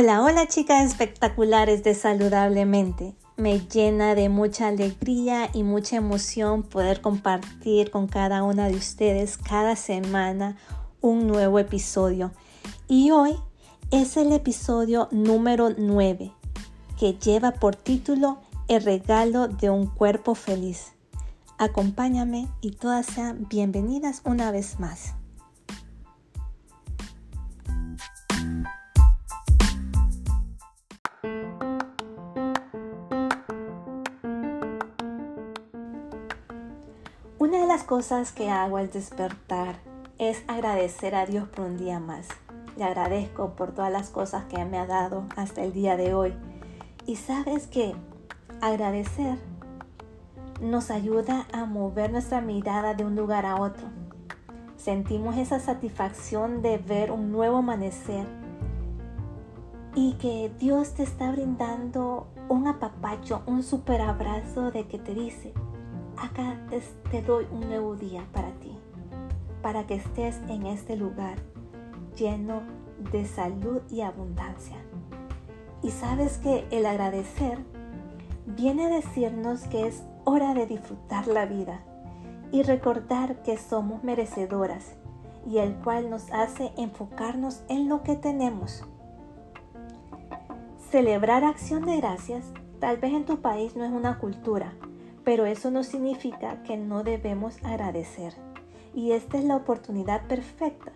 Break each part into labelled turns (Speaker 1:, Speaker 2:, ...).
Speaker 1: Hola, hola chicas espectaculares de Saludablemente. Me llena de mucha alegría y mucha emoción poder compartir con cada una de ustedes cada semana un nuevo episodio. Y hoy es el episodio número 9 que lleva por título El regalo de un cuerpo feliz. Acompáñame y todas sean bienvenidas una vez más. Una de las cosas que hago al despertar es agradecer a Dios por un día más. Le agradezco por todas las cosas que me ha dado hasta el día de hoy. Y sabes que agradecer nos ayuda a mover nuestra mirada de un lugar a otro. Sentimos esa satisfacción de ver un nuevo amanecer y que Dios te está brindando un apapacho, un super abrazo de que te dice, acá te doy un nuevo día para ti, para que estés en este lugar lleno de salud y abundancia. Y sabes que el agradecer viene a decirnos que es hora de disfrutar la vida y recordar que somos merecedoras y el cual nos hace enfocarnos en lo que tenemos. Celebrar acción de gracias tal vez en tu país no es una cultura, pero eso no significa que no debemos agradecer. Y esta es la oportunidad perfecta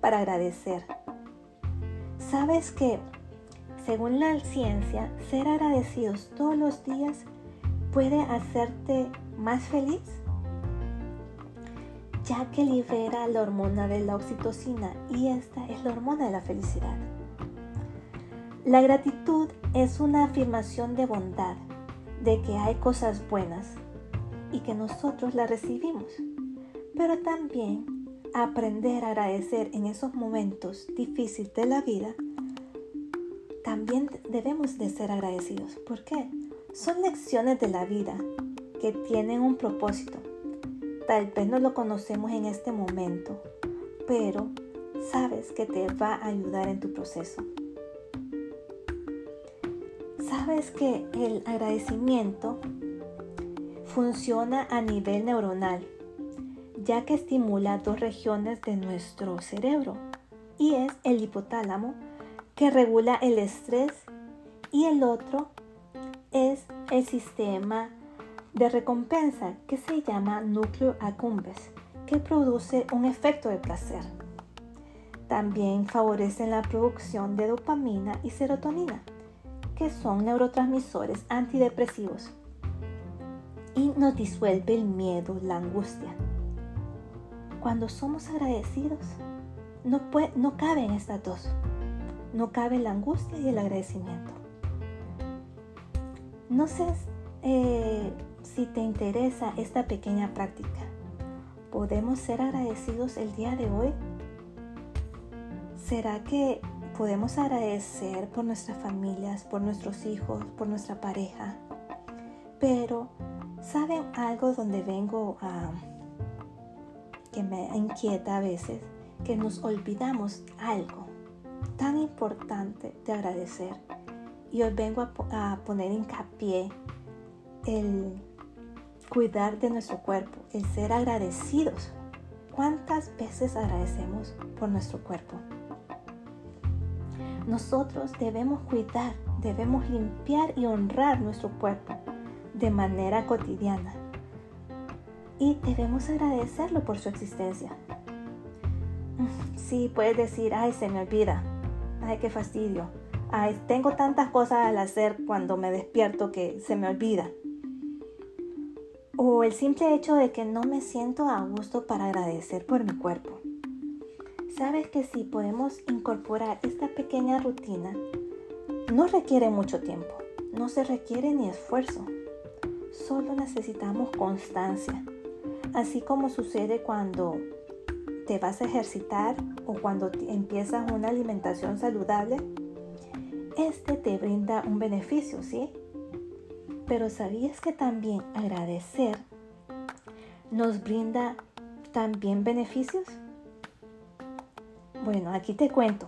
Speaker 1: para agradecer. ¿Sabes que, según la ciencia, ser agradecidos todos los días puede hacerte más feliz? Ya que libera la hormona de la oxitocina y esta es la hormona de la felicidad. La gratitud es una afirmación de bondad de que hay cosas buenas y que nosotros las recibimos, pero también aprender a agradecer en esos momentos difíciles de la vida, también debemos de ser agradecidos. ¿Por qué? Son lecciones de la vida que tienen un propósito. Tal vez no lo conocemos en este momento, pero sabes que te va a ayudar en tu proceso. Sabes que el agradecimiento funciona a nivel neuronal, ya que estimula dos regiones de nuestro cerebro, y es el hipotálamo, que regula el estrés, y el otro es el sistema de recompensa, que se llama núcleo accumbens, que produce un efecto de placer. También favorecen la producción de dopamina y serotonina que son neurotransmisores antidepresivos y nos disuelve el miedo, la angustia. Cuando somos agradecidos, no, puede, no caben estas dos. No cabe la angustia y el agradecimiento. No sé eh, si te interesa esta pequeña práctica. ¿Podemos ser agradecidos el día de hoy? ¿Será que podemos agradecer por nuestras familias, por nuestros hijos, por nuestra pareja. Pero, ¿saben algo donde vengo a... que me inquieta a veces? Que nos olvidamos algo tan importante de agradecer. Y hoy vengo a, a poner hincapié el cuidar de nuestro cuerpo, el ser agradecidos. ¿Cuántas veces agradecemos por nuestro cuerpo? Nosotros debemos cuidar, debemos limpiar y honrar nuestro cuerpo de manera cotidiana. Y debemos agradecerlo por su existencia. Sí, puedes decir, ay, se me olvida. Ay, qué fastidio. Ay, tengo tantas cosas al hacer cuando me despierto que se me olvida. O el simple hecho de que no me siento a gusto para agradecer por mi cuerpo. Sabes que si podemos incorporar esta pequeña rutina, no requiere mucho tiempo, no se requiere ni esfuerzo, solo necesitamos constancia. Así como sucede cuando te vas a ejercitar o cuando empiezas una alimentación saludable, este te brinda un beneficio, ¿sí? Pero ¿sabías que también agradecer nos brinda también beneficios? Bueno, aquí te cuento.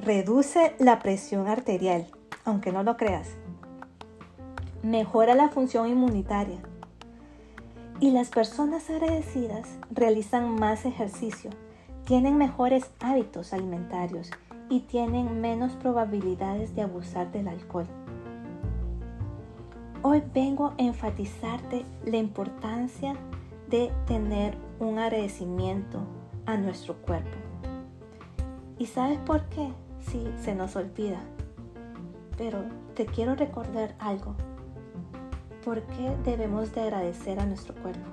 Speaker 1: reduce la presión arterial, aunque no lo creas. Mejora la función inmunitaria. Y las personas agradecidas realizan más ejercicio, tienen mejores hábitos alimentarios y tienen menos probabilidades de abusar del alcohol. Hoy vengo a enfatizarte la importancia de tener un agradecimiento a nuestro cuerpo. ¿Y sabes por qué? Sí, se nos olvida. Pero te quiero recordar algo. ¿Por qué debemos de agradecer a nuestro cuerpo?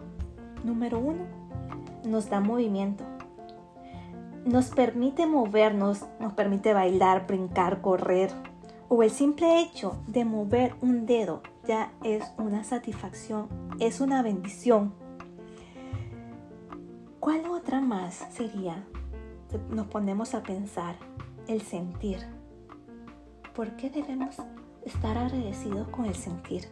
Speaker 1: Número uno, nos da movimiento. Nos permite movernos, nos permite bailar, brincar, correr. O el simple hecho de mover un dedo ya es una satisfacción, es una bendición. ¿Cuál otra más sería? Nos ponemos a pensar el sentir. ¿Por qué debemos estar agradecidos con el sentir?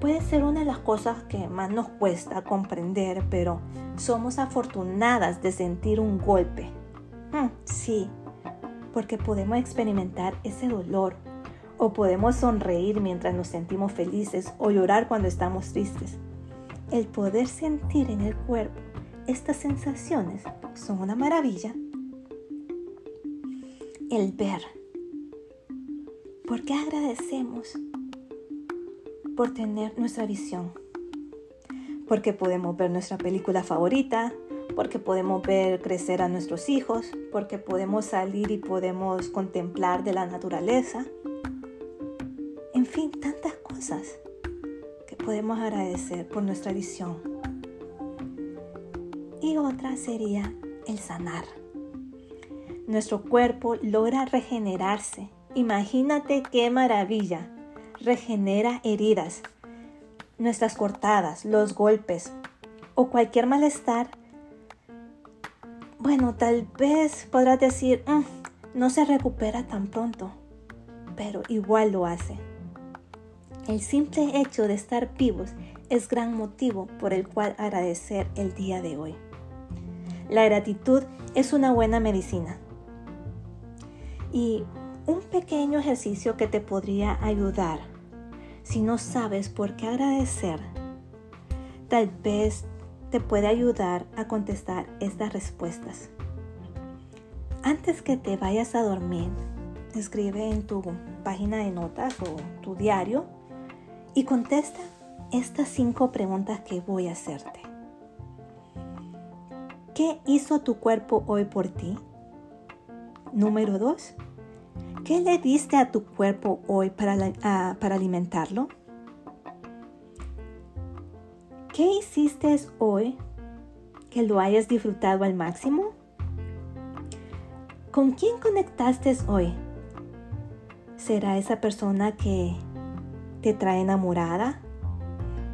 Speaker 1: Puede ser una de las cosas que más nos cuesta comprender, pero somos afortunadas de sentir un golpe. Hmm, sí, porque podemos experimentar ese dolor o podemos sonreír mientras nos sentimos felices o llorar cuando estamos tristes. El poder sentir en el cuerpo estas sensaciones son una maravilla. El ver. ¿Por qué agradecemos por tener nuestra visión? Porque podemos ver nuestra película favorita, porque podemos ver crecer a nuestros hijos, porque podemos salir y podemos contemplar de la naturaleza. En fin, tantas cosas que podemos agradecer por nuestra visión y otra sería el sanar. Nuestro cuerpo logra regenerarse. Imagínate qué maravilla. Regenera heridas, nuestras cortadas, los golpes o cualquier malestar. Bueno, tal vez podrás decir, mm, no se recupera tan pronto, pero igual lo hace. El simple hecho de estar vivos es gran motivo por el cual agradecer el día de hoy. La gratitud es una buena medicina. Y un pequeño ejercicio que te podría ayudar si no sabes por qué agradecer, tal vez te puede ayudar a contestar estas respuestas. Antes que te vayas a dormir, escribe en tu página de notas o tu diario y contesta estas cinco preguntas que voy a hacerte. ¿Qué hizo tu cuerpo hoy por ti? Número 2. ¿Qué le diste a tu cuerpo hoy para, para alimentarlo? ¿Qué hiciste hoy que lo hayas disfrutado al máximo? ¿Con quién conectaste hoy? ¿Será esa persona que te trae enamorada?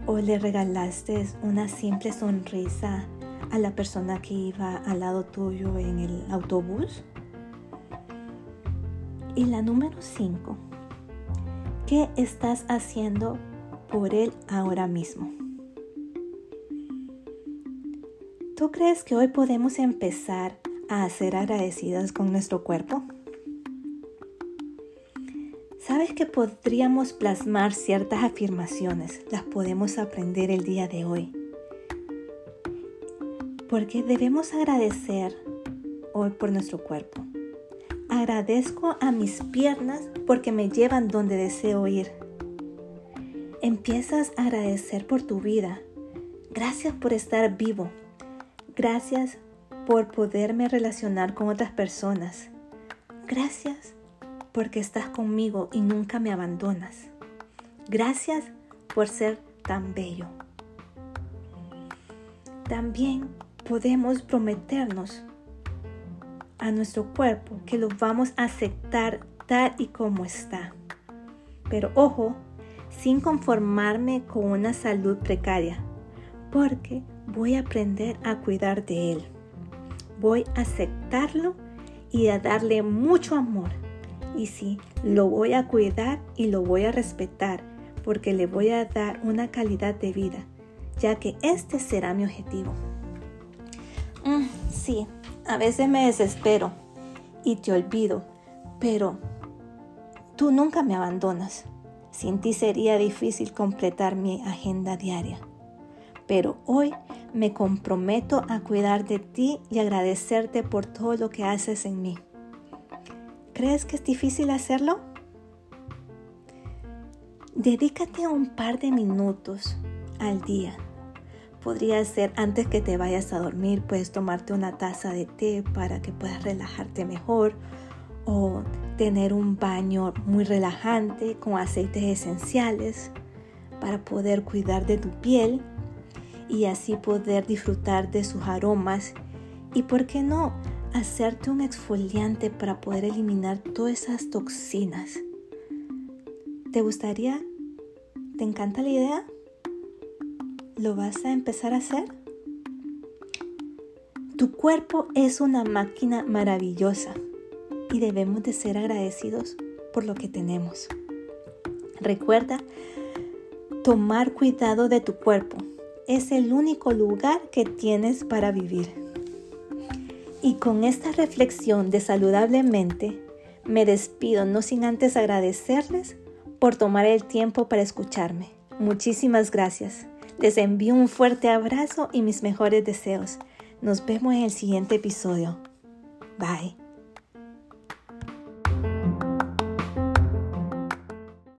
Speaker 1: ¿O le regalaste una simple sonrisa a la persona que iba al lado tuyo en el autobús. Y la número 5. ¿Qué estás haciendo por él ahora mismo? ¿Tú crees que hoy podemos empezar a ser agradecidas con nuestro cuerpo? Sabes que podríamos plasmar ciertas afirmaciones, las podemos aprender el día de hoy porque debemos agradecer hoy por nuestro cuerpo. Agradezco a mis piernas porque me llevan donde deseo ir. Empiezas a agradecer por tu vida. Gracias por estar vivo. Gracias por poderme relacionar con otras personas. Gracias porque estás conmigo y nunca me abandonas. Gracias por ser tan bello. También podemos prometernos a nuestro cuerpo que lo vamos a aceptar tal y como está. Pero ojo, sin conformarme con una salud precaria, porque voy a aprender a cuidar de él. Voy a aceptarlo y a darle mucho amor. Y sí, lo voy a cuidar y lo voy a respetar, porque le voy a dar una calidad de vida, ya que este será mi objetivo. Sí, a veces me desespero y te olvido, pero tú nunca me abandonas. Sin ti sería difícil completar mi agenda diaria. Pero hoy me comprometo a cuidar de ti y agradecerte por todo lo que haces en mí. ¿Crees que es difícil hacerlo? Dedícate un par de minutos al día. Podría ser antes que te vayas a dormir, puedes tomarte una taza de té para que puedas relajarte mejor o tener un baño muy relajante con aceites esenciales para poder cuidar de tu piel y así poder disfrutar de sus aromas y, ¿por qué no?, hacerte un exfoliante para poder eliminar todas esas toxinas. ¿Te gustaría? ¿Te encanta la idea? ¿Lo vas a empezar a hacer? Tu cuerpo es una máquina maravillosa y debemos de ser agradecidos por lo que tenemos. Recuerda tomar cuidado de tu cuerpo es el único lugar que tienes para vivir. Y con esta reflexión de saludablemente, me despido no sin antes agradecerles por tomar el tiempo para escucharme. Muchísimas gracias. Les envío un fuerte abrazo y mis mejores deseos. Nos vemos en el siguiente episodio. Bye.